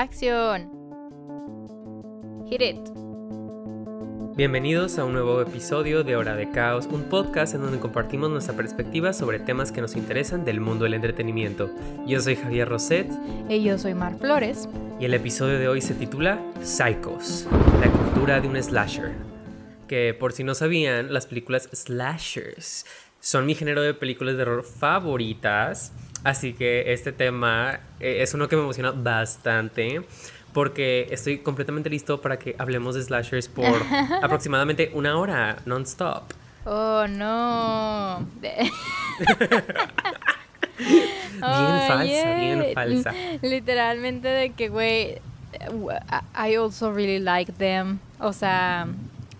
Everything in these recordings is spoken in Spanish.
Acción. Hit it. Bienvenidos a un nuevo episodio de Hora de Caos, un podcast en donde compartimos nuestra perspectiva sobre temas que nos interesan del mundo del entretenimiento. Yo soy Javier Roset. Y yo soy Mar Flores. Y el episodio de hoy se titula Psychos, la cultura de un slasher. Que por si no sabían, las películas slashers son mi género de películas de horror favoritas. Así que este tema eh, es uno que me emociona bastante porque estoy completamente listo para que hablemos de slashers por aproximadamente una hora non-stop. Oh, no. bien falsa, bien falsa. Literalmente de que, güey, I also really like them. O sea,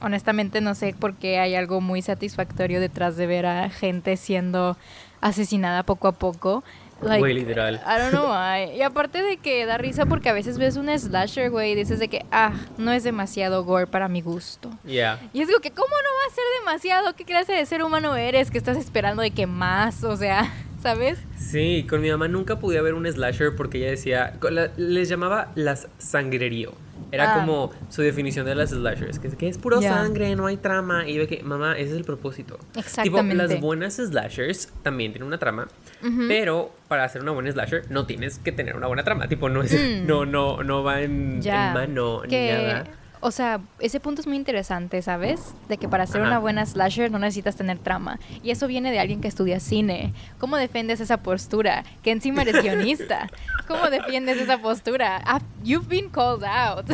honestamente no sé por qué hay algo muy satisfactorio detrás de ver a gente siendo asesinada poco a poco. Like, literal. I don't know why. Y aparte de que da risa porque a veces ves un slasher, güey, y dices de que, ah, no es demasiado gore para mi gusto. Yeah. Y es como que, ¿cómo no va a ser demasiado? ¿Qué clase de ser humano eres que estás esperando de que más? O sea, ¿sabes? Sí, con mi mamá nunca pude ver un slasher porque ella decía, les llamaba las sangrerío. Era ah. como su definición de las slashers, que, que es puro sangre, no hay trama. Y yo que, mamá, ese es el propósito. Exactamente. Tipo, las buenas slashers también tienen una trama, pero para hacer una buena slasher no tienes que tener una buena trama. Tipo, no, es, mm. no, no, no va en, mano ni nada. O sea, ese punto es muy interesante, ¿sabes? De que para ser una buena slasher no necesitas tener trama. Y eso viene de alguien que estudia cine. ¿Cómo defiendes esa postura? Que encima eres guionista. ¿Cómo defiendes esa postura? Ah, you've been called out.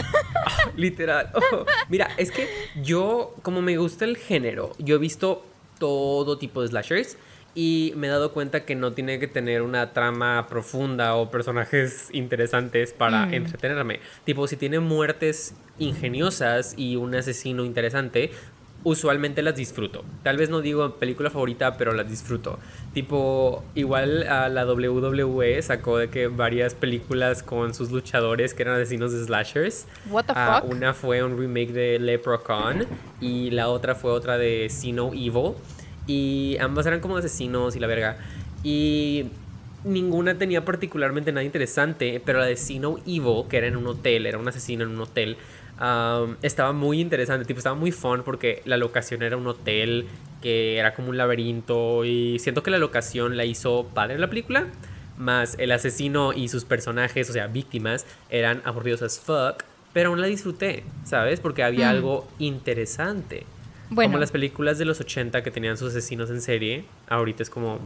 literal. Oh, mira, es que yo, como me gusta el género, yo he visto todo tipo de slashers y me he dado cuenta que no tiene que tener una trama profunda o personajes interesantes para mm. entretenerme. Tipo, si tiene muertes ingeniosas y un asesino interesante, usualmente las disfruto. Tal vez no digo película favorita, pero las disfruto. Tipo, igual a la WWE sacó de que varias películas con sus luchadores que eran asesinos de slashers. What the ah, fuck? Una fue un remake de Leprechaun y la otra fue otra de Sino Evil. Y ambas eran como asesinos y la verga. Y ninguna tenía particularmente nada interesante, pero la de Sino Evil, que era en un hotel, era un asesino en un hotel, estaba muy interesante, tipo, estaba muy fun porque la locación era un hotel que era como un laberinto y siento que la locación la hizo padre la película, más el asesino y sus personajes, o sea, víctimas, eran aburridos as fuck, pero aún la disfruté, ¿sabes? Porque había mm. algo interesante. Como las películas de los 80 que tenían sus asesinos en serie, ahorita es como...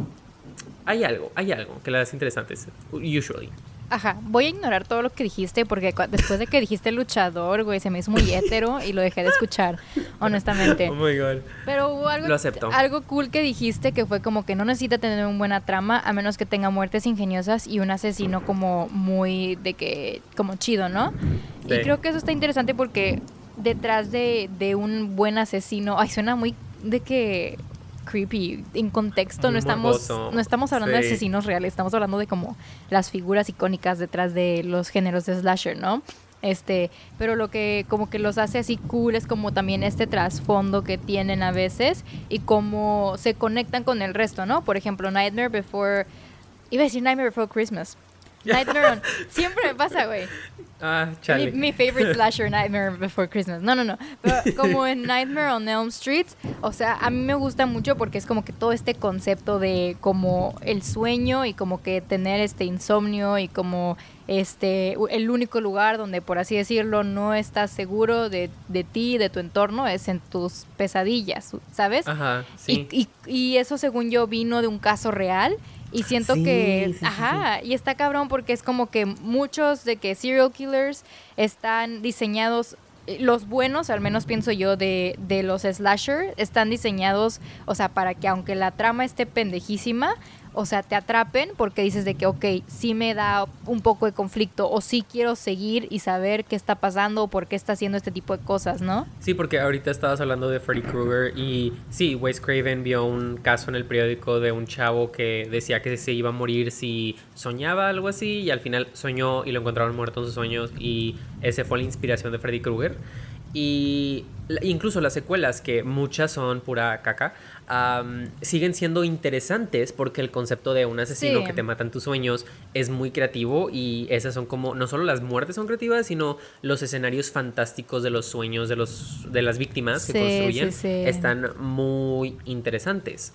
Hay algo, hay algo que las hace interesantes, usually. Ajá, voy a ignorar todo lo que dijiste porque después de que dijiste luchador, güey, se me hizo muy hétero y lo dejé de escuchar, honestamente. Oh my god. Pero hubo algo, algo cool que dijiste que fue como que no necesita tener una buena trama a menos que tenga muertes ingeniosas y un asesino como muy de que, como chido, ¿no? Y creo que eso está interesante porque detrás de, de un buen asesino, ay, suena muy de que creepy. En contexto no estamos no estamos hablando de asesinos reales estamos hablando de como las figuras icónicas detrás de los géneros de slasher no este pero lo que como que los hace así cool es como también este trasfondo que tienen a veces y cómo se conectan con el resto no por ejemplo Nightmare Before iba a decir Nightmare Before Christmas Nightmare on. Siempre me pasa, güey. Ah, chale. Mi, favorite slasher, Nightmare Before Christmas. No, no, no. Pero como en Nightmare on Elm Street, o sea, a mí me gusta mucho porque es como que todo este concepto de como el sueño y como que tener este insomnio y como este el único lugar donde por así decirlo no estás seguro de, de ti, de tu entorno, es en tus pesadillas, ¿sabes? Ajá, sí. y, y eso según yo vino de un caso real y siento que, ajá, y está cabrón porque es como que muchos de que serial killers están diseñados eh, los buenos, al menos pienso yo, de, de los slasher, están diseñados, o sea, para que aunque la trama esté pendejísima, o sea, te atrapen porque dices de que, ok, sí me da un poco de conflicto o sí quiero seguir y saber qué está pasando o por qué está haciendo este tipo de cosas, ¿no? Sí, porque ahorita estabas hablando de Freddy Krueger y sí, Wes Craven vio un caso en el periódico de un chavo que decía que se iba a morir si soñaba algo así y al final soñó y lo encontraron muerto en sus sueños y ese fue la inspiración de Freddy Krueger. Y incluso las secuelas, que muchas son pura caca, siguen siendo interesantes porque el concepto de un asesino que te mata en tus sueños es muy creativo y esas son como, no solo las muertes son creativas, sino los escenarios fantásticos de los sueños de, los, de las víctimas que construyen están muy interesantes.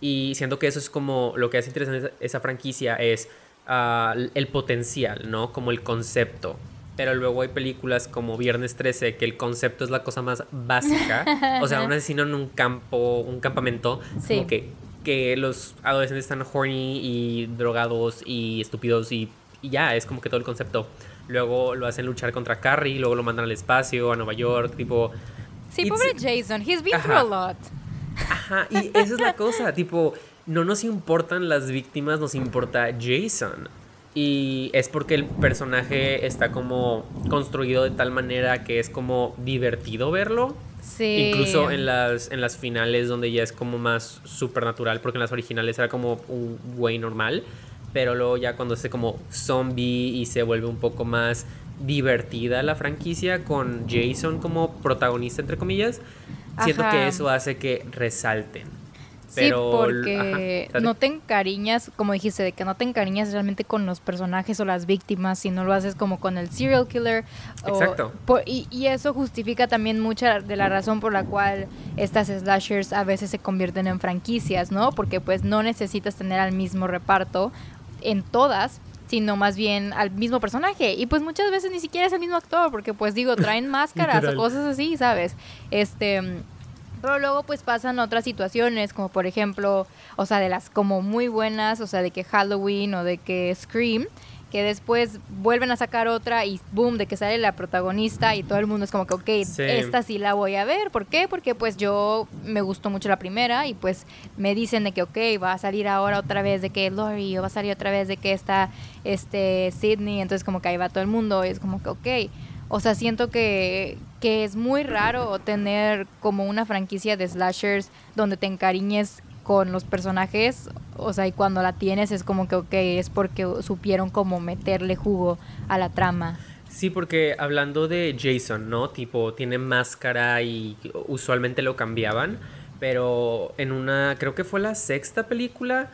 Y siento que eso es como lo que hace interesante esa franquicia es ah, el potencial, ¿no? Como el concepto pero luego hay películas como Viernes 13 que el concepto es la cosa más básica, o sea, un asesino en un campo, un campamento, como que, que los adolescentes están horny y drogados y estúpidos y, ya, es como que todo el concepto. Luego lo hacen luchar contra Carrie, luego lo mandan al espacio, a Nueva York, tipo... Sí, pobre Jason, he's been through a lot. Ajá, y esa es la cosa, tipo, no nos importan las víctimas, nos importa Jason. Y es porque el personaje está como construido de tal manera que es como divertido verlo. Sí. Incluso en las, en las finales donde ya es como más supernatural, porque en las originales era como un güey normal, pero luego ya cuando se como zombie y se vuelve un poco más divertida la franquicia con Jason como protagonista entre comillas, siento que eso hace que resalten sí, porque no te encariñas, como dijiste, de que no te encariñas realmente con los personajes o las víctimas, sino lo haces como con el serial killer. Exacto. y, y, eso justifica también mucha de la razón por la cual estas slashers a veces se convierten en franquicias, ¿no? Porque pues no necesitas tener al mismo reparto en todas, sino más bien al mismo personaje. Y pues muchas veces ni siquiera es el mismo actor, porque pues digo, traen máscaras o cosas así, ¿sabes? Este pero luego pues pasan otras situaciones, como por ejemplo, o sea, de las como muy buenas, o sea, de que Halloween o de que Scream, que después vuelven a sacar otra y boom, de que sale la protagonista y todo el mundo es como que, ok, esta sí la voy a ver. ¿Por qué? Porque pues yo me gustó mucho la primera y pues me dicen de que, ok, va a salir ahora otra vez de que Lori o va a salir otra vez de que está este Sidney, entonces como que ahí va todo el mundo y es como que, ok. O sea, siento que, que es muy raro tener como una franquicia de slashers donde te encariñes con los personajes, o sea, y cuando la tienes es como que, ok, es porque supieron como meterle jugo a la trama. Sí, porque hablando de Jason, ¿no? Tipo, tiene máscara y usualmente lo cambiaban, pero en una, creo que fue la sexta película,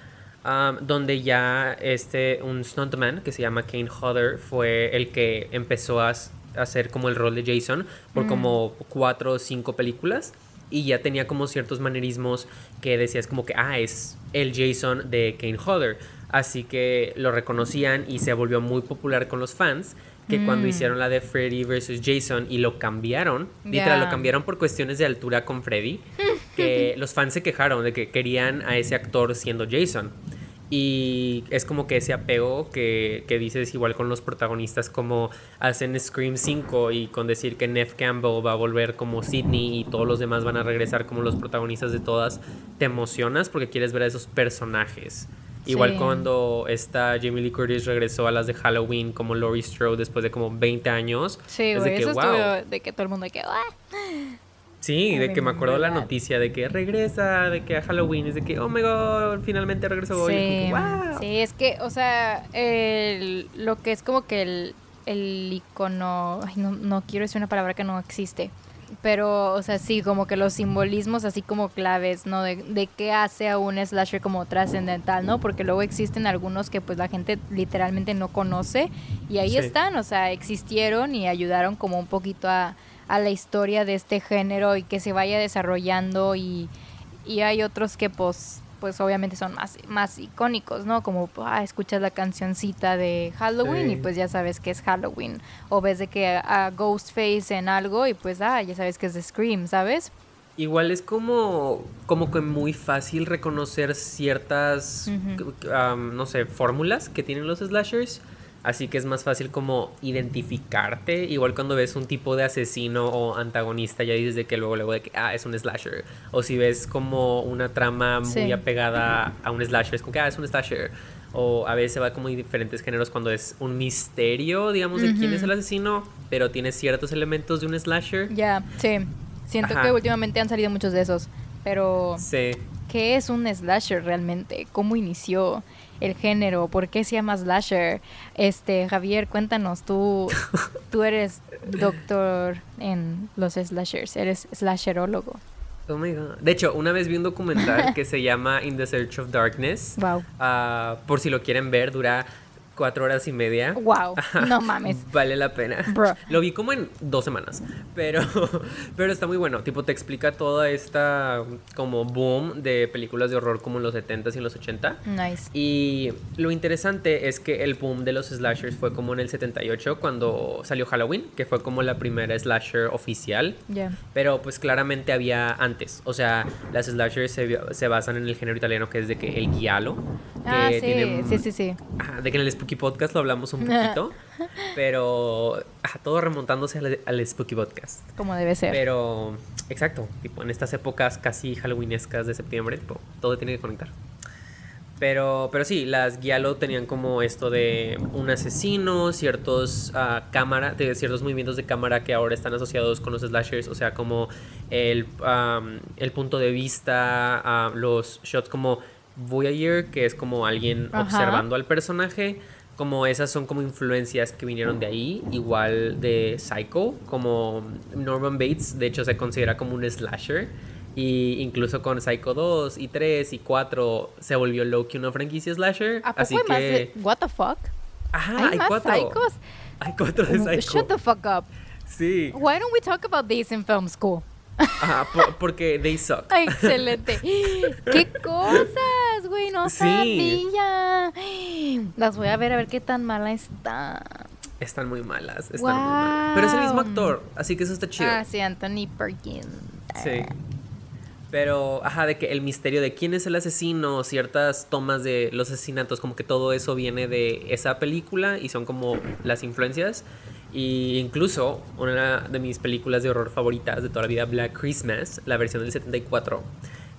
donde ya este, un stuntman que se llama Kane Hodder fue el que empezó a hacer como el rol de Jason por como cuatro o cinco películas y ya tenía como ciertos manerismos que decías como que, ah, es el Jason de Kane Hodder. Así que lo reconocían y se volvió muy popular con los fans que cuando mm. hicieron la de Freddy versus Jason y lo cambiaron, literal, lo cambiaron por cuestiones de altura con Freddy, que los fans se quejaron de que querían a ese actor siendo Jason. Y es como que ese apego que, que, dices igual con los protagonistas como hacen Scream 5 y con decir que Neff Campbell va a volver como Sidney y todos los demás van a regresar como los protagonistas de todas, te emocionas porque quieres ver a esos personajes. Igual cuando esta Jamie Lee Curtis regresó a las de Halloween como Laurie Strode después de como 20 años. Sí, es de que, wow. de que todo el mundo que... Ah". Sí, de que me acuerdo la noticia de que regresa, de que a Halloween es de que, oh my god, finalmente regresó. Sí, wow. sí es que, o sea, lo que es como que el, el icono, ay, no, no quiero decir una palabra que no existe, pero, o sea, sí, como que los simbolismos así como claves, ¿no? De, de qué hace a un slasher como trascendental, ¿no? Porque luego existen algunos que pues la gente literalmente no conoce y ahí están, o sea, existieron y ayudaron como un poquito a a la historia de este género y que se vaya desarrollando y, hay otros que pues pues obviamente son más, más icónicos, ¿no? Como ah, escuchas la cancioncita de Halloween y pues ya sabes que es Halloween. O ves de que a, Ghostface en algo y pues ah, ya sabes que es de Scream, ¿sabes? Igual es como, como que muy fácil reconocer ciertas, no sé, fórmulas que tienen los slashers. Así que es más fácil como identificarte. Igual cuando ves un tipo de asesino o antagonista, ya dices de que luego, luego de que, ah, es un slasher. O si ves como una trama muy apegada a un slasher, es como que, ah, es un slasher. O a veces va como en diferentes géneros cuando es un misterio, digamos, de quién es el asesino, pero tiene ciertos elementos de un slasher. Ya, sí. Siento que últimamente han salido muchos de esos. Pero. Sí ¿qué es un slasher realmente? ¿Cómo inició el género? ¿Por qué se llama slasher? Este, Javier, cuéntanos, tú, tú eres doctor en los slashers, eres slasherólogo. Oh my God. De hecho, una vez vi un documental que se llama In the Search of Darkness. Wow. Ah, por si lo quieren ver, dura cuatro horas y media. Wow, no mames. vale la pena. Lo vi como en dos semanas, pero, pero está muy bueno. Tipo, te explica toda esta como boom de películas de horror como en los 70s y en los 80. Nice. Y lo interesante es que el boom de los slashers fue como en el 78 cuando salió Halloween, que fue como la primera slasher oficial. Yeah. Pero pues claramente había antes. O sea, las slashers se, se basan en el género italiano que es de que el giallo. ah, sí, sí, sí, sí. de que en el Spooky Podcast lo hablamos un poquito, pero todo remontándose al, Spooky Podcast. Como debe ser. Pero, exacto, tipo, en estas épocas casi halloweenescas de septiembre, todo tiene que conectar. Pero, pero sí, las Giallo tenían como esto de un asesino, ciertos uh, cámara, de ciertos movimientos de cámara que ahora están asociados con los slashers, o sea, como el, el punto de vista, los shots como voyeur, que es como alguien observando al personaje, como esas son como influencias que vinieron de ahí, igual de Psycho, como Norman Bates, de hecho se considera como un slasher. Y incluso con Psycho 2 y 3 y 4 se volvió Loki una franquicia slasher. así que... What the fuck? Ajá, hay, cuatro. Psychos? Hay cuatro de Psycho. Shut the fuck up. Sí. Why don't we talk about these in film school? Ajá, porque they suck. excelente. ¡Qué cosas, güey! No sabía. Las voy a ver a ver qué tan mala está. Están muy malas, están muy malas. Pero es el mismo actor, así que eso está chido. Ah, sí, Anthony Perkins. Sí. Pero, ajá, de que el misterio de quién es el asesino, ciertas tomas de los asesinatos, como que todo eso viene de esa película y son como las influencias. Y incluso una de mis películas de horror favoritas de toda la vida, Black Christmas, la versión del 74,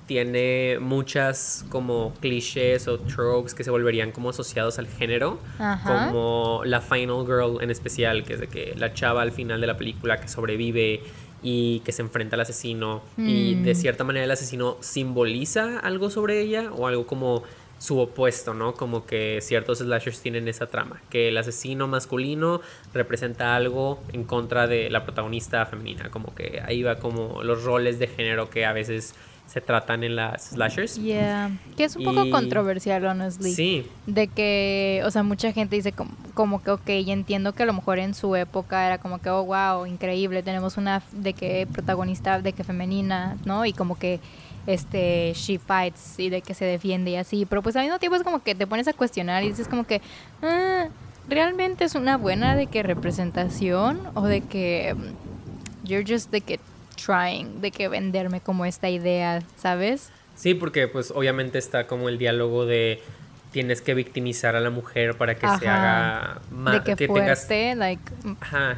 tiene muchas como clichés o tropes que se volverían como asociados al género, como la Final Girl en especial, que es de que la chava al final de la película que sobrevive y que se enfrenta al asesino y de mm. cierta manera el asesino simboliza algo sobre ella o algo como su opuesto, ¿no? Como que ciertos slashers tienen esa trama, que el asesino masculino representa algo en contra de la protagonista femenina, como que ahí va como los roles de género que a veces se tratan en las slashers. Yeah, que es un poco controversial, honestly. Sí. De que, o sea, mucha gente dice como, como que, ok, y entiendo que a lo mejor en su época era como que, oh, wow, increíble, tenemos una de que protagonista, de que femenina, ¿no? Y como que este she fights y de que se defiende y así, pero pues al mismo tiempo es como que te pones a cuestionar y dices como que ah, realmente es una buena de que representación o de que mm, you're just de que trying de que venderme como esta idea, ¿sabes? Sí, porque pues obviamente está como el diálogo de tienes que victimizar a la mujer para que se haga más de que, fuerte, like Ajá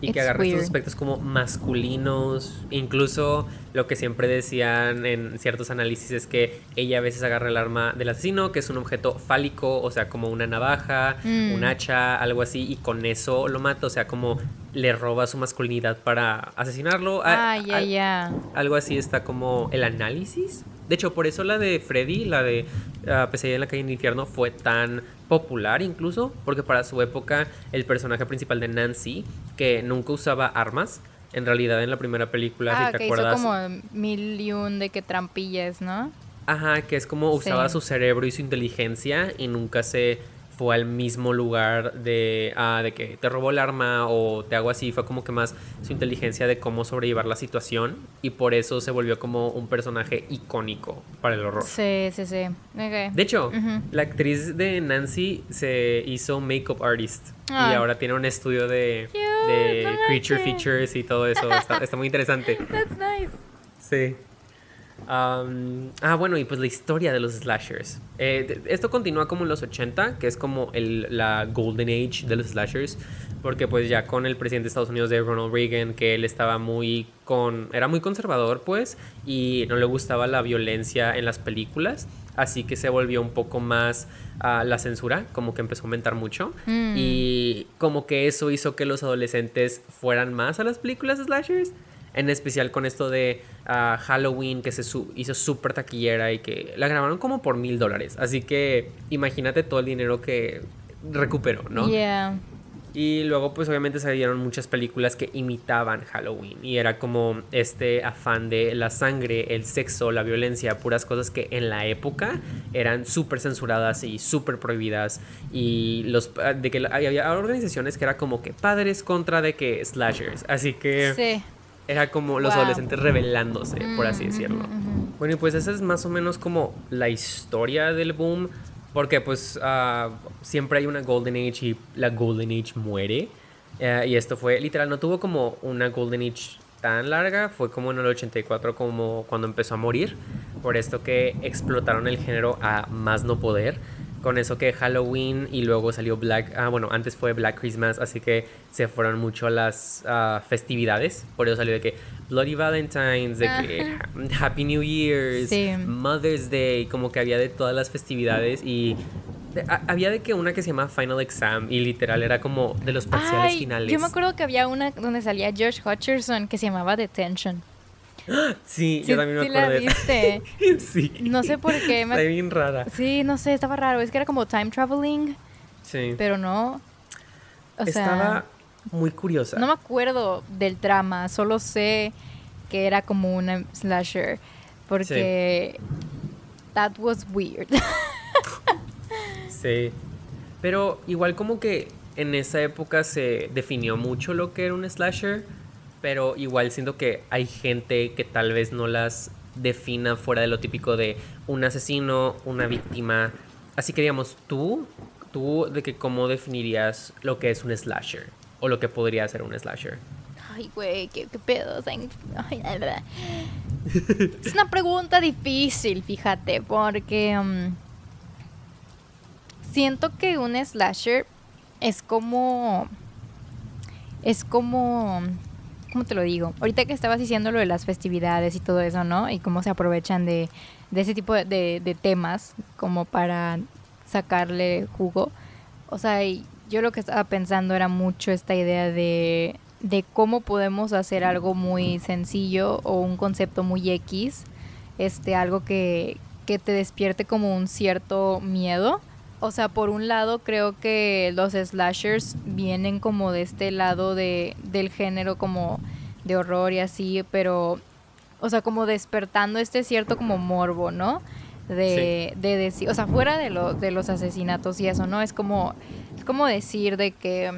y que agarre estos aspectos como masculinos, incluso lo que siempre decían en ciertos análisis es que ella a veces agarra el arma del asesino, que es un objeto fálico, o sea, como una navaja, un mm. hacha, algo así, y con eso lo mata, o sea, como le roba su masculinidad para asesinarlo. Ah, ya, ya. Algo así está como el análisis. De hecho, por eso la de Freddy, la de uh, Pesadilla en la calle del infierno, fue tan popular incluso, porque para su época el personaje principal de Nancy, que nunca usaba armas, en realidad en la primera película, ah, si te que acuerdas. Hizo como mil y un de que trampillas, ¿no? Ajá, que es como usaba su cerebro y su inteligencia y nunca se fue al mismo lugar de, ah, de que te robó el arma o te hago así, fue como que más su inteligencia de cómo sobrellevar la situación y por eso se volvió como un personaje icónico para el horror. Sí, sí, sí. De hecho, la actriz de Nancy se hizo makeup artist y ahora tiene un estudio de, creature features y todo eso. Está, está muy interesante. That's nice. Sí ah, bueno, y pues la historia de los slashers. Eh, esto continúa como en los 80, que es como el, la golden age de los slashers, porque pues ya con el presidente de Estados Unidos de Ronald Reagan, que él estaba muy con, era muy conservador pues, y no le gustaba la violencia en las películas, así que se volvió un poco más a la censura, como que empezó a aumentar mucho, mm. y como que eso hizo que los adolescentes fueran más a las películas slashers. En especial con esto de ah, Halloween que se hizo súper taquillera y que la grabaron como por mil dólares. Así que imagínate todo el dinero que recuperó, ¿no? Yeah. Y luego pues obviamente salieron muchas películas que imitaban Halloween y era como este afán de la sangre, el sexo, la violencia, puras cosas que en la época eran súper censuradas y súper prohibidas y los de que había organizaciones que era como que padres contra de que slashers, así que era como los adolescentes rebelándose, por así mm, decirlo. Bueno, y pues esa es más o menos como la historia del boom. Porque pues uh, siempre hay una Golden Age y la Golden Age muere. Uh, y esto fue literal, no tuvo como una Golden Age tan larga, fue como en el 84 como cuando empezó a morir. Por esto que explotaron el género a más no poder con eso que Halloween y luego salió Black, ah, bueno, antes fue Black Christmas, así que se fueron mucho las uh, festividades, por eso salió de que Bloody Valentine's, de que Happy New Year's, Mother's Day, como que había de todas las festividades y había de que una que se llama Final Exam y literal era como de los parciales finales. Yo me acuerdo que había una donde salía George Hutcherson que se llamaba Detention. Sí, yo también me sí la viste. sí. No sé por qué. Me... Está bien rara. Sí, no sé, estaba raro. Es que era como time traveling. Sí. Pero no. O estaba muy curiosa. No me acuerdo del trama, solo sé que era como una slasher. Porque. That was weird. sí. Pero igual como que en esa época se definió mucho lo que era un slasher pero igual siento que hay gente que tal vez no las defina fuera de lo típico de un asesino, una víctima. Así que digamos, tú, tú de que cómo definirías lo que es un slasher o lo que podría ser un slasher. Ay, güey, qué, pedo. es una pregunta difícil, fíjate, porque um, siento que un slasher es como es como ¿cómo te lo digo? Ahorita que estabas diciendo lo de las festividades y todo eso, ¿no? Y cómo se aprovechan de, ese tipo de, temas como para sacarle jugo. O sea, yo lo que estaba pensando era mucho esta idea de, de cómo podemos hacer algo muy sencillo o un concepto muy X, este, algo que, que te despierte como un cierto miedo. O sea, por un lado creo que los slashers vienen como de este lado de, del género como de horror y así, pero, o sea, como despertando este cierto como morbo, ¿no? De, de decir, o sea, fuera de, lo, de los asesinatos y eso, ¿no? Es como, es como decir de que,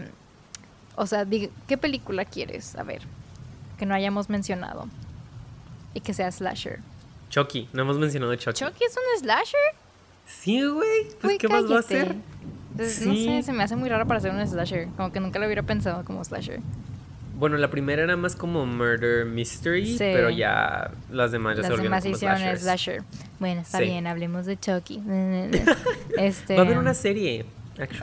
o sea, ¿qué película quieres? A ver, que no hayamos mencionado y que sea slasher. Chucky, no hemos mencionado Chucky. ¿Chucky es un slasher? Sí, güey. Pues, ¿qué más va a hacer? sí. No sé, se me hace muy raro para hacer un slasher. Como que nunca lo hubiera pensado como slasher. Bueno, la primera era más como murder mystery, pero ya las demás ya se volvieron demás hicieron slasher. Bueno, está bien, hablemos de Chucky. este... Va a haber una serie.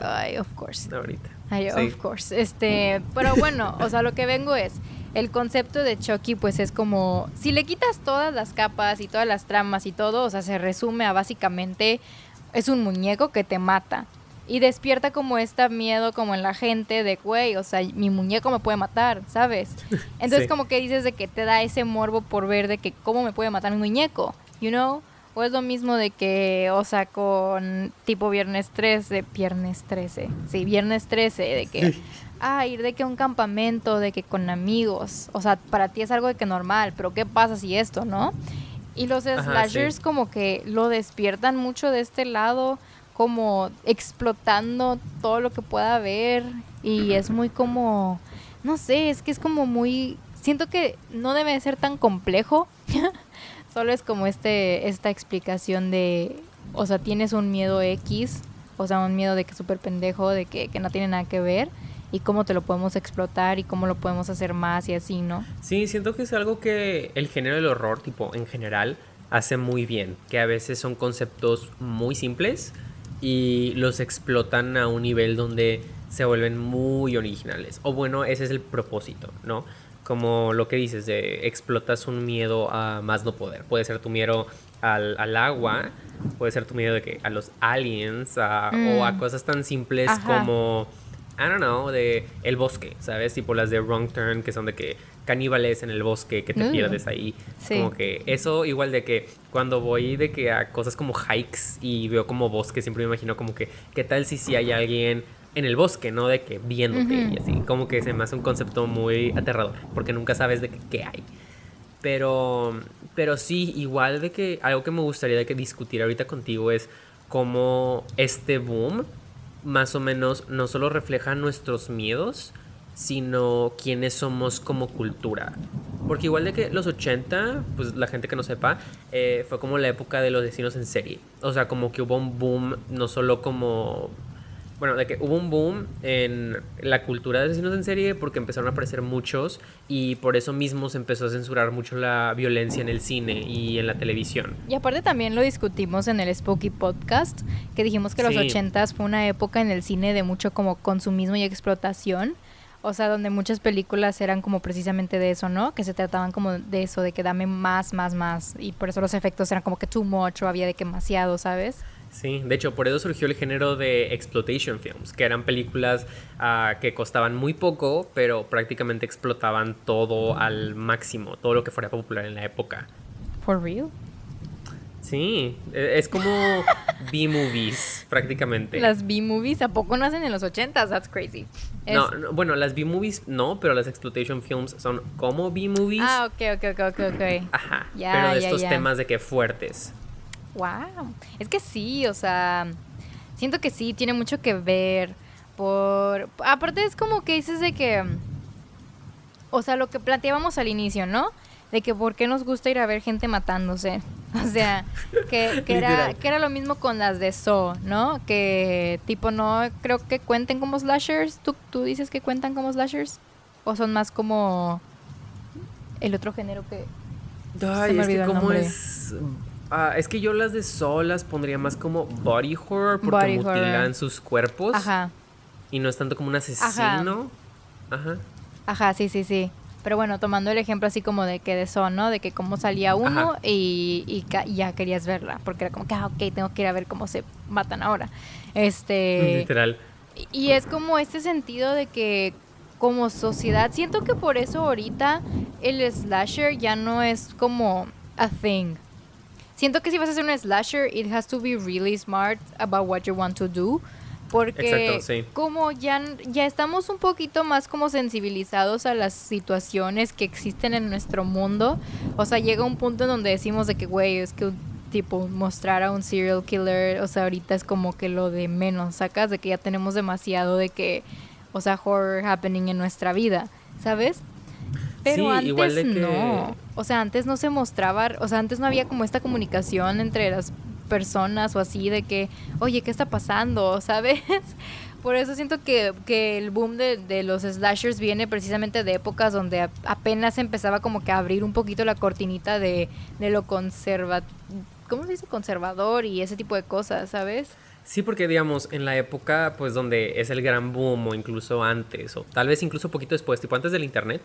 Ay, of course. Ahorita. Ay, of course. Este, pero bueno, o sea, lo que vengo es el concepto de Chucky pues es como si le quitas todas las capas y todas las tramas y todo, o sea, se resume a básicamente es un muñeco que te mata y despierta como este miedo como en la gente de, güey, o sea, mi muñeco me puede matar, ¿sabes? Entonces como que dices de que te da ese morbo por ver de que cómo me puede matar mi muñeco, you know? O es lo mismo de que, o sea, con tipo viernes 13, viernes 13, sí, viernes 13, de que, ah, ir de que a un campamento, de que con amigos, o sea, para ti es algo de que normal, pero ¿qué pasa si esto, no? Y los slashers como que lo despiertan mucho de este lado, como explotando todo lo que pueda haber. Y es muy como, no sé, es que es como muy, siento que no debe ser tan complejo, solo es como este, esta explicación de, o sea, tienes un miedo X, o sea, un miedo de que es súper pendejo, de que, que no tiene nada que ver y cómo te lo podemos explotar y cómo lo podemos hacer más y así, ¿no? Sí, siento que es algo que el género del horror, tipo, en general, hace muy bien, que a veces son conceptos muy simples y los explotan a un nivel donde se vuelven muy originales. O bueno, ese es el propósito, ¿no? Como lo que dices, de explotas un miedo a más no poder. Puede ser tu miedo al, agua, puede ser tu miedo de que a los aliens, o a mm. cosas tan simples como I don't know, de el bosque, ¿sabes? Tipo las de Wrong Turn, que son de que caníbales en el bosque, que te mm. pierdes ahí. Como que eso igual de que cuando voy de que a cosas como hikes y veo como bosque, siempre me imagino como que, ¿qué tal si si hay alguien en el bosque, no de que viéndote y así? Como que se me hace un concepto muy aterrador, porque nunca sabes de qué hay. Pero, pero sí, igual de que algo que me gustaría de que discutir ahorita contigo es cómo este boom más o menos no solo refleja nuestros miedos, sino quiénes somos como cultura. Porque igual de que los 80, pues la gente que no sepa, eh, fue como la época de los vecinos en serie. O sea, como que hubo un boom, no solo como bueno, de que hubo un boom en la cultura de asesinos en serie porque empezaron a aparecer muchos y por eso mismo se empezó a censurar mucho la violencia en el cine y en la televisión. Y aparte también lo discutimos en el Spooky Podcast, que dijimos que los ochentas fue una época en el cine de mucho como consumismo y explotación. O sea, donde muchas películas eran como precisamente de eso, ¿no? Que se trataban como de eso, de que dame más, más, más. Y por eso los efectos eran como que too much o había de que demasiado, ¿sabes? Sí, de hecho, por eso surgió el género de exploitation films, que eran películas ah, que costaban muy poco, pero prácticamente explotaban todo al máximo, todo lo que fuera popular en la época. ¿For real? Sí, e, es como B-movies, prácticamente. Las B-movies, ¿a poco nacen en los 80s? That's crazy. No, bueno, las B-movies no, pero las exploitation films son como B-movies. Ah, ok, ok, ok, ok, ok. Ajá, pero de estos temas de que fuertes. Wow. Es que sí, o sea, siento que sí, tiene mucho que ver. Por. Aparte, es como que dices de que. O sea, lo que planteábamos al inicio, ¿no? De que por qué nos gusta ir a ver gente matándose. O sea, que, que era, que era lo mismo con las de So, ¿no? Que tipo no creo que cuenten como slashers. ¿Tú, ¿Tú dices que cuentan como slashers? ¿O son más como el otro género que... Ay, es que como es Ah, es que yo las de Sol las pondría más como body horror porque mutilan sus cuerpos. Ajá. Y no es tanto como un asesino. Ajá. Ajá, sí, sí, sí. Pero bueno, tomando el ejemplo así como de que de Sol, ¿no? De que cómo salía uno y, y, ya querías verla. Porque era como que, ah, ok, tengo que ir a ver cómo se matan ahora. Este. Literal. Y es como este sentido de que como sociedad, siento que por eso ahorita el slasher ya no es como a thing. Siento que si vas a hacer un slasher, it has to be really smart about what you want to do. Porque como ya, ya estamos un poquito más como sensibilizados a las situaciones que existen en nuestro mundo, o sea, llega un punto en donde decimos de que, güey, es que tipo mostrar a un serial killer, o sea, ahorita es como que lo de menos, sacas de que ya tenemos demasiado de que, o sea, horror happening en nuestra vida, ¿sabes? Pero antes no. O sea, antes no se mostraba, o sea, antes no había como esta comunicación entre las personas o así de que, oye, ¿qué está pasando? ¿Sabes? Por eso siento que, que el boom de, de, los slashers viene precisamente de épocas donde apenas empezaba como que a abrir un poquito la cortinita de, de lo conserva... ¿Cómo se dice? Conservador y ese tipo de cosas, ¿sabes? Sí, porque digamos, en la época pues donde es el gran boom o incluso antes o tal vez incluso poquito después, tipo antes del internet,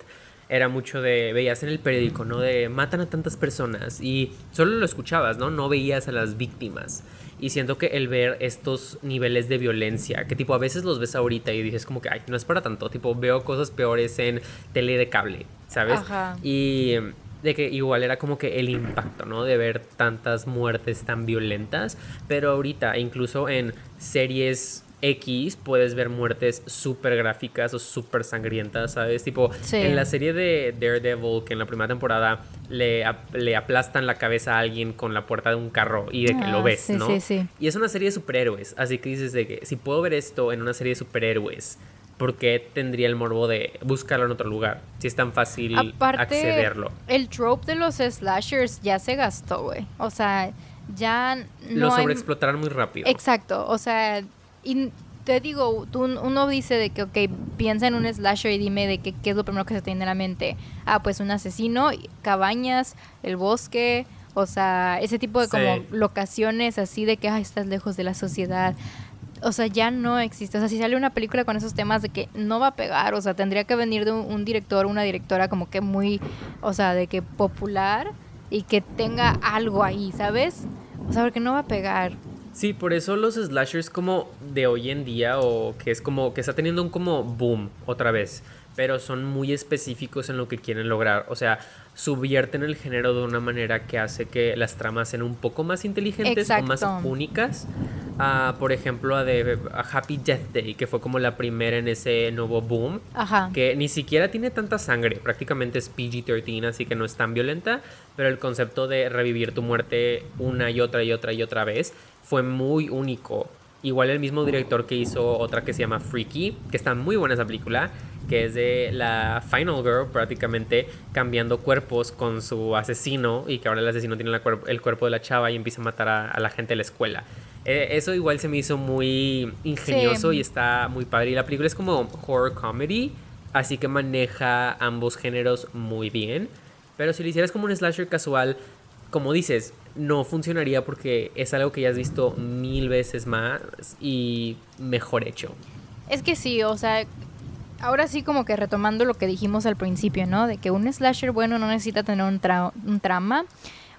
era mucho de, veías en el periódico, ¿no? De matan a tantas personas y solo lo escuchabas, ¿no? No veías a las víctimas. Y siento que el ver estos niveles de violencia, que tipo a veces los ves ahorita y dices como que, ay, no es para tanto, tipo veo cosas peores en tele de cable, ¿sabes? Y de que igual era como que el impacto, ¿no? De ver tantas muertes tan violentas, pero ahorita incluso en series X puedes ver muertes súper gráficas o súper sangrientas, ¿sabes? Tipo, en la serie de Daredevil, que en la primera temporada le, le aplastan la cabeza a alguien con la puerta de un carro y de que lo ah, ves, ¿no? Sí, sí. Y es una serie de superhéroes, así que dices de que si puedo ver esto en una serie de superhéroes, ¿por qué tendría el morbo de buscarlo en otro lugar? Si es tan fácil accederlo. El trope de los slashers ya se gastó, güey. O sea, ya no. Lo sobreexplotaron muy rápido. Exacto. O sea, y te digo, tú, uno dice de que, ok, piensa en un slasher y dime de que, qué es lo primero que se te viene a la mente. Ah, pues un asesino, cabañas, el bosque, o sea, ese tipo de como locaciones así de que, ay, estás lejos de la sociedad. O sea, ya no existe. O sea, si sale una película con esos temas de que no va a pegar, o sea, tendría que venir de un, un director, una directora como que muy, o sea, de que popular y que tenga algo ahí, ¿sabes? O sea, porque no va a pegar Sí, por eso los slashers como de hoy en día o que es como que está teniendo un como boom otra vez, pero son muy específicos en lo que quieren lograr, o sea, subvierten el género de una manera que hace que las tramas sean un poco más inteligentes o más únicas. Ah, por ejemplo, a de Happy Death Day, que fue como la primera en ese nuevo boom, que ni siquiera tiene tanta sangre, prácticamente es PG-13, así que no es tan violenta, pero el concepto de revivir tu muerte una y otra y otra y otra vez fue muy único. Igual el mismo director que hizo otra que se llama Freaky, que está muy buena esa película, que es de la Final Girl prácticamente cambiando cuerpos con su asesino y que ahora el asesino tiene el cuerpo de la chava y empieza a matar a, la gente de la escuela. Eh, eso igual se me hizo muy ingenioso y está muy padre. Y la película es como horror comedy, así que maneja ambos géneros muy bien. Pero si lo hicieras como un slasher casual, como dices, no funcionaría porque es algo que ya has visto mil veces más y mejor hecho. Es que sí, o sea, ahora sí como que retomando lo que dijimos al principio, ¿no? De que un slasher bueno no necesita tener un, un trama.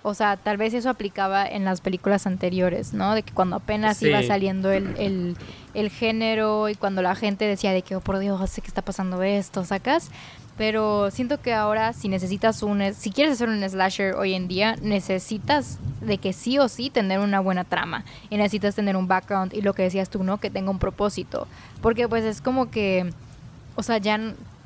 O sea, tal vez eso aplicaba en las películas anteriores, ¿no? De que cuando apenas iba saliendo el, el, el, género y cuando la gente decía de que, oh, por Dios, sé que está pasando esto, ¿sacas? Pero siento que ahora si necesitas un, si quieres hacer un slasher hoy en día, necesitas de que sí o sí tener una buena trama. Y necesitas tener un background y lo que decías tú, ¿no? Que tenga un propósito. Porque pues es como que, o sea, ya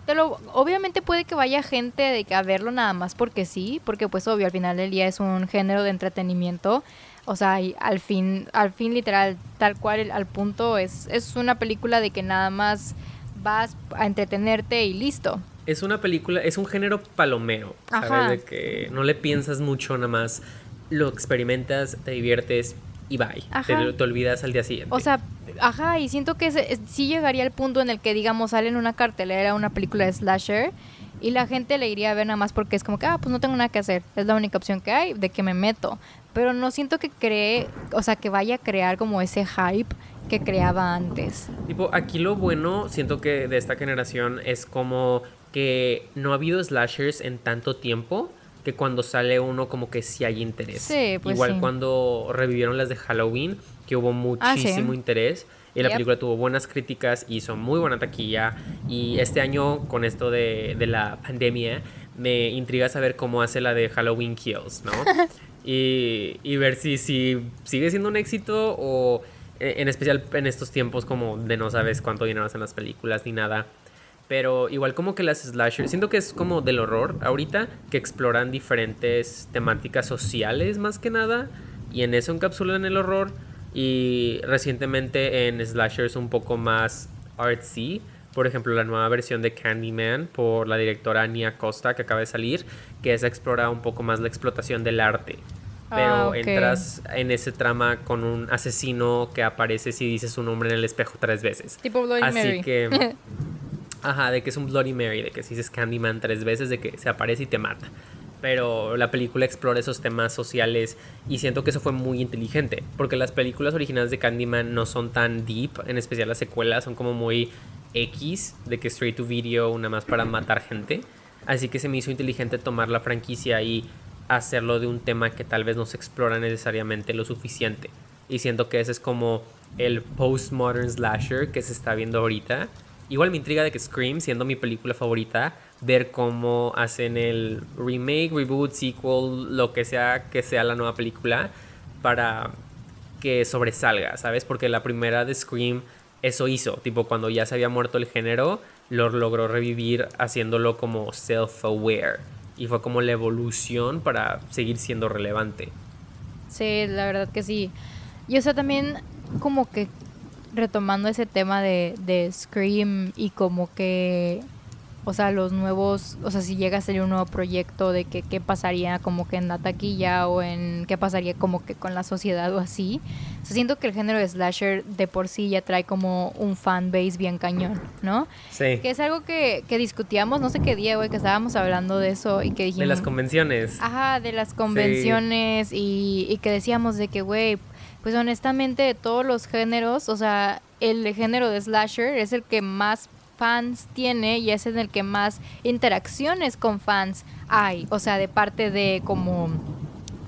te lo, obviamente puede que vaya gente de que a verlo nada más porque sí, porque pues obvio al final del día es un género de entretenimiento. O sea, y al fin, al fin literal, tal cual al punto es, es una película de que nada más vas a entretenerte y listo es una película, es un género palomero, ¿sabes? De que no le piensas mucho, nada más lo experimentas, te diviertes y bye. Te, olvidas al día siguiente. O sea, ajá, y siento que sí llegaría el punto en el que, digamos, sale en una cartelera una película de slasher y la gente le iría a ver nada más porque es como que, ah, pues no tengo nada que hacer, es la única opción que hay, de que me meto. Pero no siento que cree, o sea, que vaya a crear como ese hype que creaba antes. Tipo, aquí lo bueno, siento que de esta generación es como que no ha habido slashers en tanto tiempo que cuando sale uno como que sí hay interés. Sí, pues Igual cuando revivieron las de Halloween, que hubo ah, muchísimo interés. Y la película tuvo buenas críticas, y hizo muy buena taquilla. Y este año, con esto de, de la pandemia, me intriga saber cómo hace la de Halloween Kills, ¿no? y, y, ver si, si sigue siendo un éxito o e, en especial en estos tiempos como de no sabes cuánto dinero hacen las películas ni nada. Pero igual como que las slashers, siento que es como del horror ahorita, que exploran diferentes temáticas sociales más que nada, y en eso encapsulan el horror. Y recientemente en slashers un poco más artsy, por ejemplo la nueva versión de Candyman por la directora Nia Costa que acaba de salir, que es explora un poco más la explotación del arte. Pero ah, entras en ese trama con un asesino que aparece si dices su nombre en el espejo tres veces. Tipo Bloody Así que Ajá, de que es un Bloody Mary, de que si dices Candyman tres veces, de que se aparece y te mata. Pero la película explora esos temas sociales y siento que eso fue muy inteligente, porque las películas originales de Candyman no son tan deep, en especial las secuelas son como muy X, de que straight to video, una más para matar gente. Así que se me hizo inteligente tomar la franquicia y hacerlo de un tema que tal vez no se explora necesariamente lo suficiente. Y siento que ese es como el postmodern slasher que se está viendo ahorita Igual me intriga de que Scream, siendo mi película favorita, ver cómo hacen el remake, reboot, sequel, lo que sea que sea la nueva película, para que sobresalga, ¿sabes? Porque la primera de Scream eso hizo, tipo cuando ya se había muerto el género, lo logró revivir haciéndolo como self-aware. Y fue como la evolución para seguir siendo relevante. Sí, la verdad que sí. Y o sea, también como que retomando ese tema de, de Scream y como que, o sea, los nuevos, o sea, si llega a salir un nuevo proyecto de que qué pasaría como que en la taquilla o en qué pasaría como que con la sociedad o así. O sea, siento que el género de slasher de por sí ya trae como un fan base bien cañón, ¿no? Sí. Que es algo que, que discutíamos, no sé qué día, güey, que estábamos hablando de eso y que dijimos... De las convenciones. Ajá, de las convenciones y, y que decíamos de que, güey, pues honestamente de todos los géneros, o sea, el género de slasher es el que más fans tiene y es en el que más interacciones con fans hay, o sea, de parte de como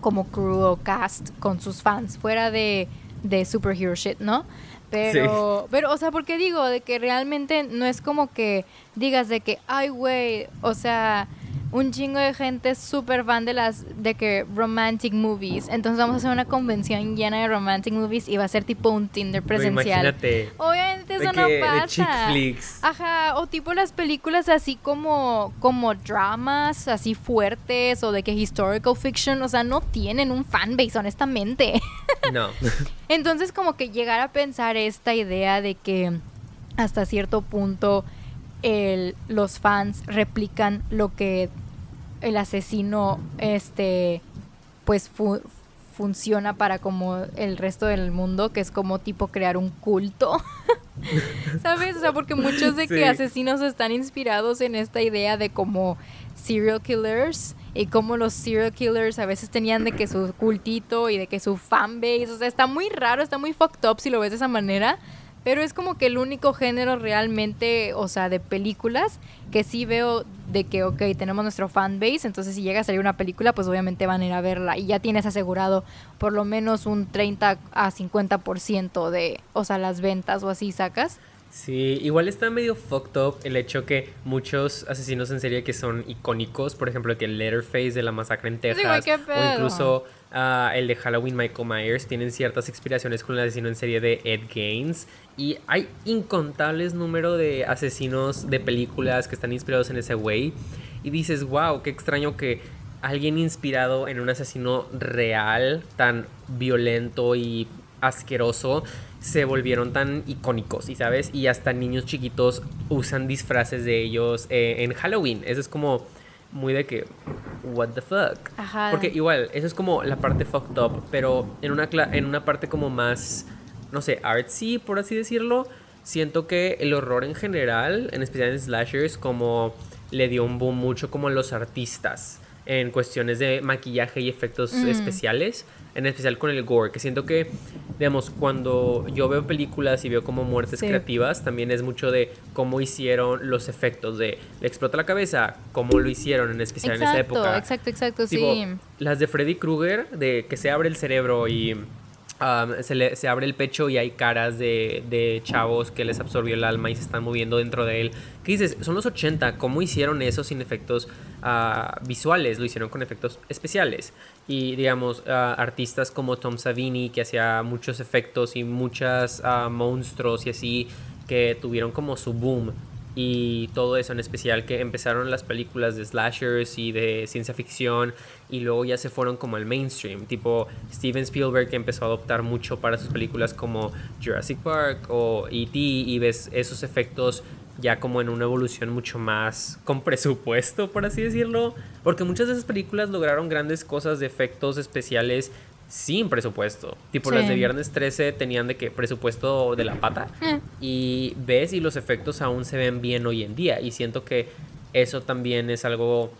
como crew o cast con sus fans, fuera de de superhero shit, ¿no? Pero, pero, o sea, porque digo, de que realmente no es como que digas de que, ay, güey, o sea, un chingo de gente súper fan de las de que romantic movies. Entonces vamos a hacer una convención llena de romantic movies y va a ser tipo un Tinder presencial. imagínate. Obviamente eso no pasa. Ajá, o tipo las películas así como como dramas así fuertes o de que historical fiction, o sea, no tienen un fanbase honestamente. No. Entonces como que llegar a pensar esta idea de que hasta cierto punto el, los fans replican lo que el asesino este pues funciona para como el resto del mundo, que es como tipo crear un culto. ¿Sabes? O sea, porque muchos de que asesinos están inspirados en esta idea de como serial killers y como los serial killers a veces tenían de que su cultito y de que su fanbase, o sea, está muy raro, está muy fucked up si lo ves de esa manera. Pero es como que el único género realmente, o sea, de películas que sí veo de que, ok, tenemos nuestro fanbase, entonces si llega a salir una película, pues obviamente van a ir a verla y ya tienes asegurado por lo menos un 30 a 50% de, o sea, las ventas o así sacas. Sí, igual está medio fucked up el hecho que muchos asesinos en serie que son icónicos, por ejemplo, que el Letterface de la masacre en Texas, o incluso ah, el de Halloween Michael Myers, tienen ciertas inspiraciones con el asesino en serie de Ed Gaines. Y hay incontables número de asesinos de películas que están inspirados en ese güey. Y dices, wow, qué extraño que alguien inspirado en un asesino real, tan violento y asqueroso, se volvieron tan icónicos, y sabes, y hasta niños chiquitos usan disfraces de ellos eh, en Halloween. Eso es como muy de que, what the fuck. Porque igual, eso es como la parte fucked up, pero en una, en una parte como más, no sé, artsy, por así decirlo, siento que el horror en general, en especial en slashers, como le dio un boom mucho como a los artistas en cuestiones de maquillaje y efectos mm. especiales, en especial con el gore, que siento que, digamos, cuando yo veo películas y veo como muertes creativas, también es mucho de cómo hicieron los efectos de le explota la cabeza, cómo lo hicieron, en especial en esa época. Exacto, exacto, sí. Las de Freddy Krueger, de que se abre el cerebro y se, le, se, abre el pecho y hay caras de, de, chavos que les absorbió el alma y se están moviendo dentro de él. ¿Qué dices? Son los 80. ¿Cómo hicieron eso sin efectos uh, visuales? Lo hicieron con efectos especiales. Y digamos, uh, artistas como Tom Savini, que hacía muchos efectos y muchos uh, monstruos y así, que tuvieron como su boom y todo eso en especial que empezaron las películas de slashers y de ciencia ficción y luego ya se fueron como al mainstream tipo Steven Spielberg que empezó a adoptar mucho para sus películas como Jurassic Park o E.T. y ves esos efectos ya como en una evolución mucho más con presupuesto por así decirlo porque muchas de esas películas lograron grandes cosas de efectos especiales sin presupuesto. Tipo las de Viernes 13 tenían de que presupuesto de la pata. Mm. Y ves y los efectos aún se ven bien hoy en día. Y siento que eso también es algo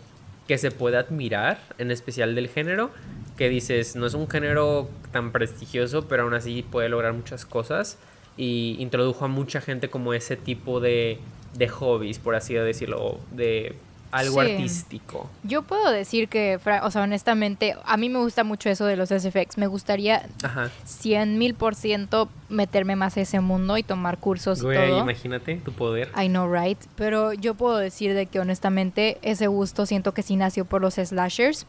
que se puede admirar, en especial del género. Que dices, no es un género tan prestigioso, pero aún así puede lograr muchas cosas. Y introdujo a mucha gente como ese tipo de, de hobbies, por así decirlo, de algo artístico. Yo puedo decir que, o sea, honestamente, a mí me gusta mucho eso de los SFX. Me gustaría. 100 mil por ciento meterme más a ese mundo y tomar cursos y todo. imagínate tu poder. I know, right? Pero yo puedo decir de que honestamente ese gusto siento que sí nació por los slashers.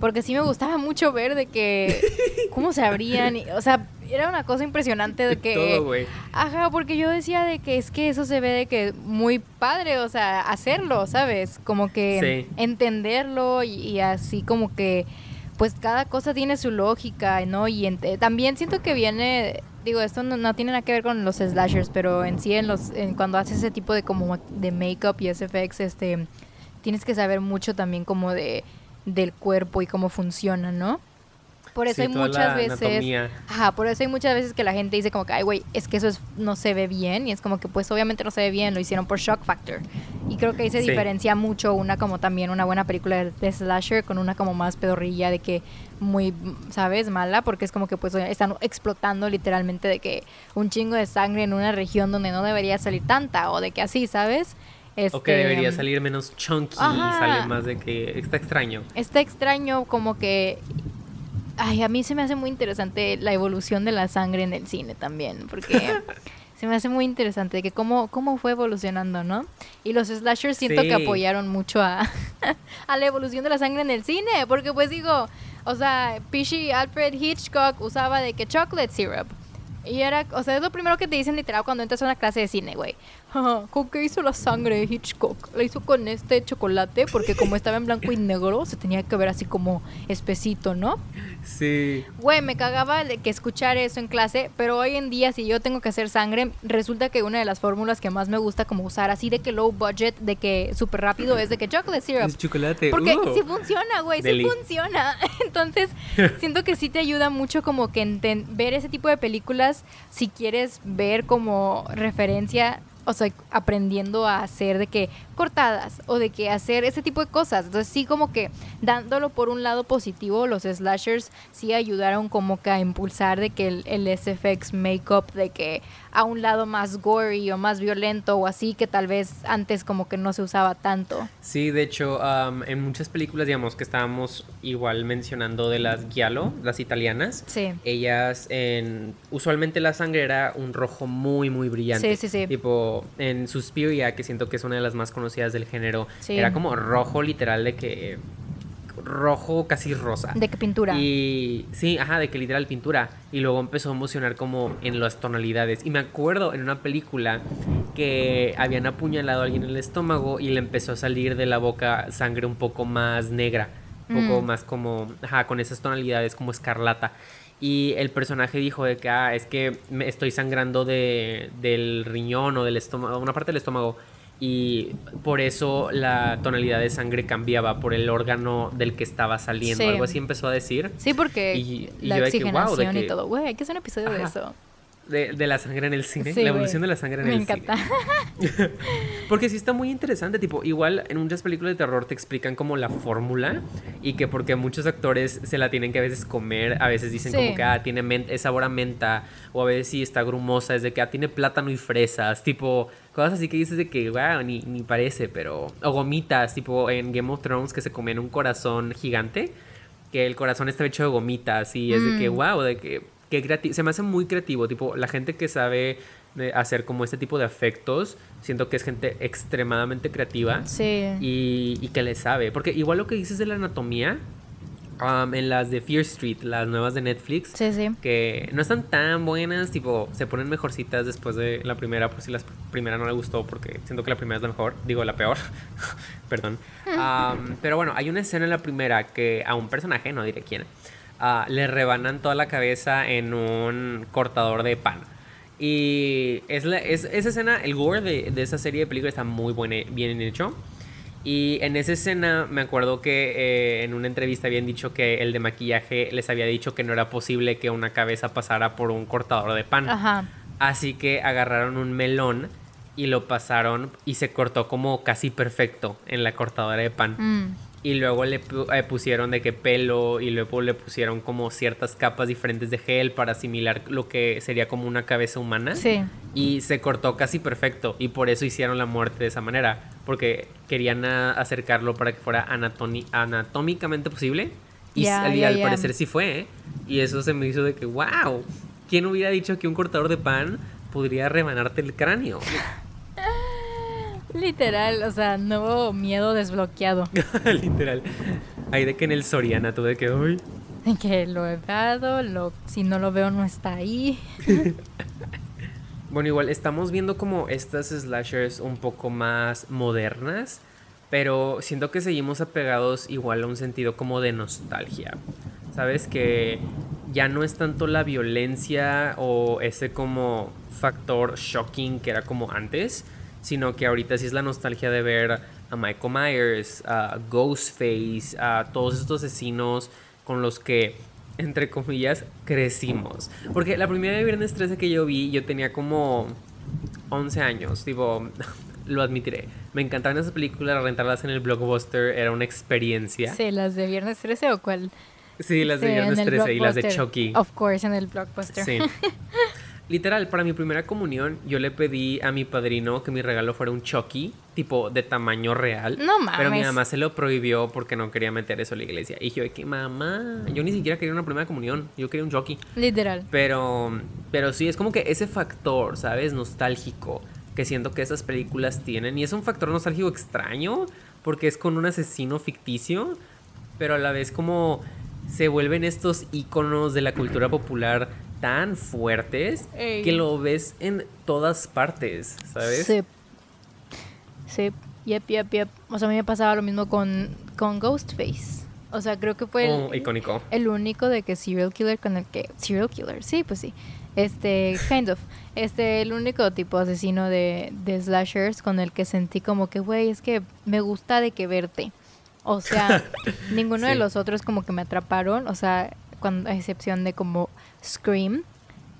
Porque sí me gustaba mucho ver de que cómo se abrían. o sea, era una cosa impresionante de que... Todo, güey. Ajá, porque yo decía de que es que eso se ve de que muy padre, o sea, hacerlo, ¿sabes? Como que entenderlo y, así como que pues cada cosa tiene su lógica, ¿no? Y también siento que viene, digo, esto no, tiene nada que ver con los slashers, pero en sí en los en cuando haces ese tipo de como de makeup y SFX, este tienes que saber mucho también como de del cuerpo y cómo funciona, ¿no? Por eso hay muchas veces. Ajá, por eso hay muchas veces que la gente dice como que, ay, güey, es que eso no se ve bien. Y es como que, pues, obviamente no se ve bien, lo hicieron por shock factor. Y creo que ahí se diferencia mucho una como también una buena película de, slasher con una como más pedorrilla de que muy, ¿sabes? Mala, porque es como que, pues, están explotando literalmente de que un chingo de sangre en una región donde no debería salir tanta o de que así, ¿sabes? o que debería este, salir menos chunky y sale más de que está extraño. Está extraño como que ay, a mí se me hace muy interesante la evolución de la sangre en el cine también, porque se me hace muy interesante que cómo, cómo fue evolucionando, ¿no? Y los slashers siento que apoyaron mucho a, a la evolución de la sangre en el cine, porque pues digo, o sea, Pishy Alfred Hitchcock usaba de que chocolate syrup. Y era, o sea, es lo primero que te dicen literal cuando entras a una clase de cine, güey. ¿Con qué hizo la sangre de Hitchcock? La hizo con este chocolate porque como estaba en blanco y negro, se tenía que ver así como espesito, ¿no? Sí. Güey, me cagaba de que escuchar eso en clase, pero hoy en día si yo tengo que hacer sangre, resulta que una de las fórmulas que más me gusta como usar así de que low budget, de que súper rápido, es de que chocolate syrup. Es chocolate. Porque uh. sí funciona, güey, sí funciona. Entonces, siento que sí te ayuda mucho como que ver ese tipo de películas si quieres ver como referencia o sea, aprendiendo a hacer de que cortadas o de que hacer ese tipo de cosas. Entonces sí como que dándolo por un lado positivo, los slashers sí ayudaron como que a impulsar de que el, el SFX makeup, de que a un lado más gory o más violento o así que tal vez antes como que no se usaba tanto. Sí, de hecho, en muchas películas, digamos, que estábamos igual mencionando de las Giallo, las italianas, sí. ellas en, usualmente la sangre era un rojo muy, muy brillante. Sí, sí, sí. Tipo, en Suspiria, que siento que es una de las más conocidas del género, era como rojo literal de que rojo casi rosa. ¿De qué pintura? Y sí, ajá, de que literal pintura. Y luego empezó a emocionar como en las tonalidades. Y me acuerdo en una película que habían apuñalado a alguien en el estómago y le empezó a salir de la boca sangre un poco más negra. Un poco mm. más como, ajá, con esas tonalidades como escarlata. Y el personaje dijo de que, ah, es que me estoy sangrando de, del riñón o del estómago, una parte del estómago y por eso la tonalidad de sangre cambiaba por el órgano del que estaba saliendo. Algo así empezó a decir. Sí, porque la oxigenación y todo. Güey, hay que hacer un episodio de eso. De, la sangre en el cine, la evolución de la sangre en el cine. Me encanta. porque sí está muy interesante, tipo, igual en muchas películas de terror te explican como la fórmula y que porque muchos actores se la tienen que a veces comer, a veces dicen como que ah, tiene es sabor a menta o a veces sí está grumosa, es de que ah, tiene plátano y fresas, tipo, cosas así que dices de que, wow, ni, ni parece, pero... O gomitas, tipo en Game of Thrones que se comían un corazón gigante, que el corazón está hecho de gomitas y es de que, wow, mm. de que se me hace muy creativo, tipo, la gente que sabe eh, hacer como este tipo de afectos, siento que es gente extremadamente creativa. Sí. Y, que le sabe, porque igual lo que dices de la anatomía, um, en las de Fear Street, las nuevas de Netflix, sí, sí. que no están tan buenas, tipo, se ponen mejorcitas después de la primera, por si la primera no le gustó, porque siento que la primera es la mejor, digo, la peor, perdón. Um, pero bueno, hay una escena en la primera que a un personaje, no diré quién, le rebanan toda la cabeza en un cortador de pan. Y es, esa escena, el gore de, esa serie de películas está muy bien hecho. Y en esa escena me acuerdo que eh, en una entrevista habían dicho que el de maquillaje les había dicho que no era posible que una cabeza pasara por un cortador de pan. Así que agarraron un melón y lo pasaron y se cortó como casi perfecto en la cortadora de pan. Mm y luego le eh, pusieron de qué pelo y luego le pusieron como ciertas capas diferentes de gel para asimilar lo que sería como una cabeza humana. Sí. Y se cortó casi perfecto y por eso hicieron la muerte de esa manera, porque querían acercarlo para que fuera anatómicamente posible y, al parecer sí fue. ¿eh? Y eso se me hizo de que, wow, ¿quién hubiera dicho que un cortador de pan podría rebanarte el cráneo? Literal, o sea, nuevo miedo desbloqueado. Literal. Hay de que en el Soriana tuve que hoy. Que lo he dado, lo, si no lo veo no está ahí. bueno, igual estamos viendo como estas slashers un poco más modernas, pero siento que seguimos apegados igual a un sentido como de nostalgia. Sabes que ya no es tanto la violencia o ese como factor shocking que era como antes, sino que ahorita sí es la nostalgia de ver a Michael Myers, a Ghostface, a todos estos asesinos con los que, entre comillas, crecimos. Porque la primera de Viernes 13 que yo vi, yo tenía como 11 años, tipo, lo admitiré. Me encantaban esas películas, rentarlas en el blockbuster era una experiencia. Sí, las de Viernes 13 o cuál? Sí, las de Viernes 13 y las de Chucky. Of course, en el blockbuster. Sí. Literal, para mi primera comunión, yo le pedí a mi padrino que mi regalo fuera un Chucky, tipo de tamaño real. No mames. Pero mi mamá se lo prohibió porque no quería meter eso a la iglesia. Y yo, que mamá, yo ni siquiera quería una primera comunión, yo quería un Chucky. Literal. Pero, pero sí, es como que ese factor, ¿sabes? Nostálgico que siento que esas películas tienen. Y es un factor nostálgico extraño porque es con un asesino ficticio, pero a la vez como se vuelven estos iconos de la cultura popular tan fuertes que lo ves en todas partes, ¿sabes? Sí. Sí. Yep, yep, yep. O sea, a mí me pasaba lo mismo con, con Ghostface. O sea, creo que fue el, oh, icónico. el único de que serial killer con el que serial killer, sí, pues sí. Este, kind of. Este, el único tipo asesino de, de slashers con el que sentí como que, güey, es que me gusta de que verte. O sea, ninguno de los otros como que me atraparon, o sea, cuando, a excepción de como Scream.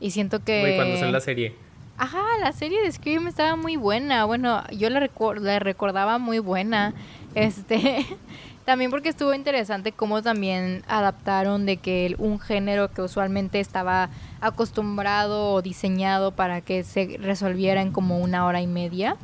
Y siento que... cuando son la serie. Ajá, la serie de Scream estaba muy buena. Bueno, yo la, la recordaba muy buena. Este... También porque estuvo interesante cómo también adaptaron de que un género que usualmente estaba acostumbrado o diseñado para que se resolviera en como una hora y media,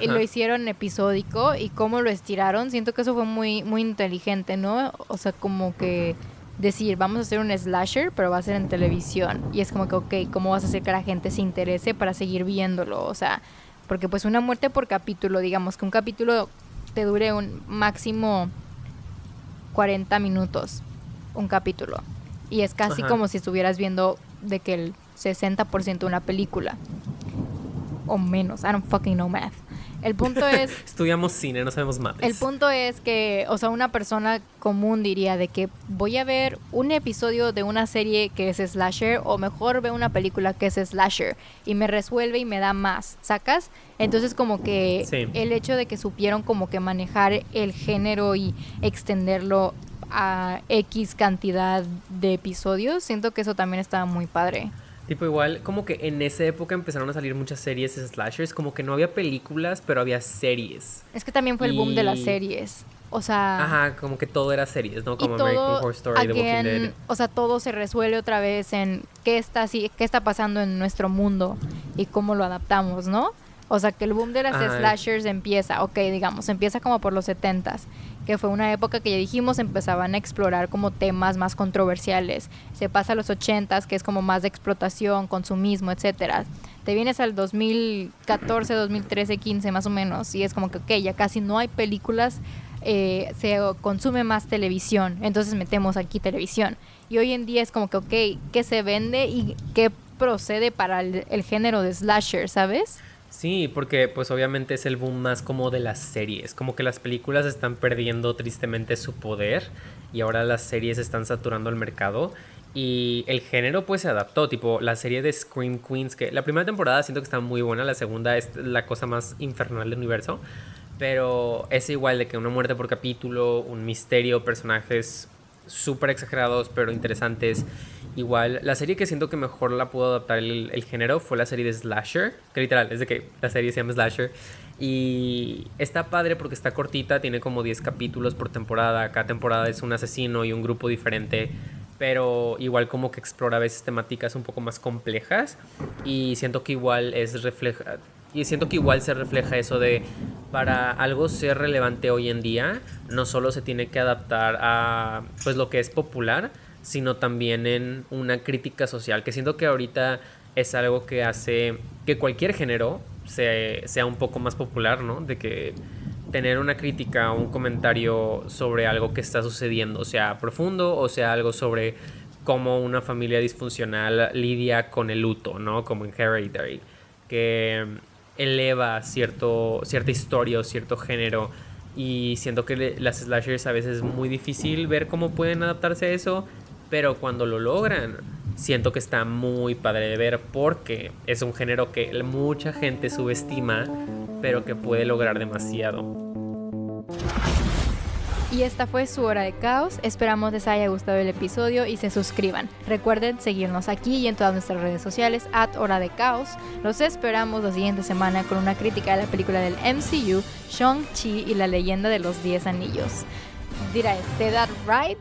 y lo hicieron episódico y cómo lo estiraron, siento que eso fue muy, muy inteligente, ¿no? O sea, como que decir, vamos a hacer un slasher, pero va a ser en televisión. Y es como que, ok, ¿cómo vas a hacer que la gente se interese para seguir viéndolo? O sea, porque pues una muerte por capítulo, digamos que un capítulo te dure un máximo 40 minutos, un capítulo. Y es casi como si estuvieras viendo de que el 60% de una película. O menos, I don't fucking know math. El punto es... Estudiamos cine, no sabemos más. El punto es que, o sea, una persona común diría de que voy a ver un episodio de una serie que es slasher o mejor ve una película que es slasher y me resuelve y me da más, ¿sacas? Entonces como que el hecho de que supieron como que manejar el género y extenderlo a X cantidad de episodios, siento que eso también estaba muy padre. Tipo igual, como que en esa época empezaron a salir muchas series slashers, como que no había películas, pero había series. Es que también fue el boom de las series. O sea... Ajá, como que todo era series, ¿no? Como American Horror Story, The Walking Dead. O sea, todo se resuelve otra vez en qué está, qué está pasando en nuestro mundo y cómo lo adaptamos, ¿no? O sea, que el boom de las slashers empieza, ok, digamos, empieza como por los 70 que fue una época que ya dijimos empezaban a explorar como temas más controversiales. Se pasa a los 80 que es como más de explotación, consumismo, etcétera. Te vienes al 2014, 2013, 15 más o menos y es como que, ok, ya casi no hay películas, eh, se consume más televisión, entonces metemos aquí televisión. Y hoy en día es como que, ok, ¿qué se vende y qué procede para el género de slasher, ¿sabes? Sí, porque pues obviamente es el boom más como de las series, como que las películas están perdiendo tristemente su poder y ahora las series están saturando el mercado y el género pues se adaptó, tipo la serie de Scream Queens, que la primera temporada siento que está muy buena, la segunda es la cosa más infernal del universo, pero es igual de que una muerte por capítulo, un misterio, personajes súper exagerados pero interesantes Igual, la serie que siento que mejor la pudo adaptar el, género fue la serie de Slasher, que literal, es de que la serie se llama Slasher. Y está padre porque está cortita, tiene como 10 capítulos por temporada, cada temporada es un asesino y un grupo diferente, pero igual como que explora a veces temáticas un poco más complejas y siento que igual es refleja y siento que igual se refleja eso de para algo ser relevante hoy en día no solo se tiene que adaptar a pues lo que es popular sino también en una crítica social, que siento que ahorita es algo que hace que cualquier género sea un poco más popular, ¿no? De que tener una crítica, un comentario sobre algo que está sucediendo, sea profundo o sea algo sobre cómo una familia disfuncional lidia con el luto, ¿no? Como en Hereditary, que eleva cierto, cierta historia o cierto género y siento que las slashers a veces es muy difícil ver cómo pueden adaptarse a eso pero cuando lo logran, siento que está muy padre de ver porque es un género que mucha gente subestima, pero que puede lograr demasiado. Y esta fue su hora de caos. Esperamos les haya gustado el episodio y se suscriban. Recuerden seguirnos aquí y en todas nuestras redes sociales at hora de caos. Los esperamos la siguiente semana con una crítica de la película del MCU, Shang-Chi y la leyenda de los 10 anillos. Did that right?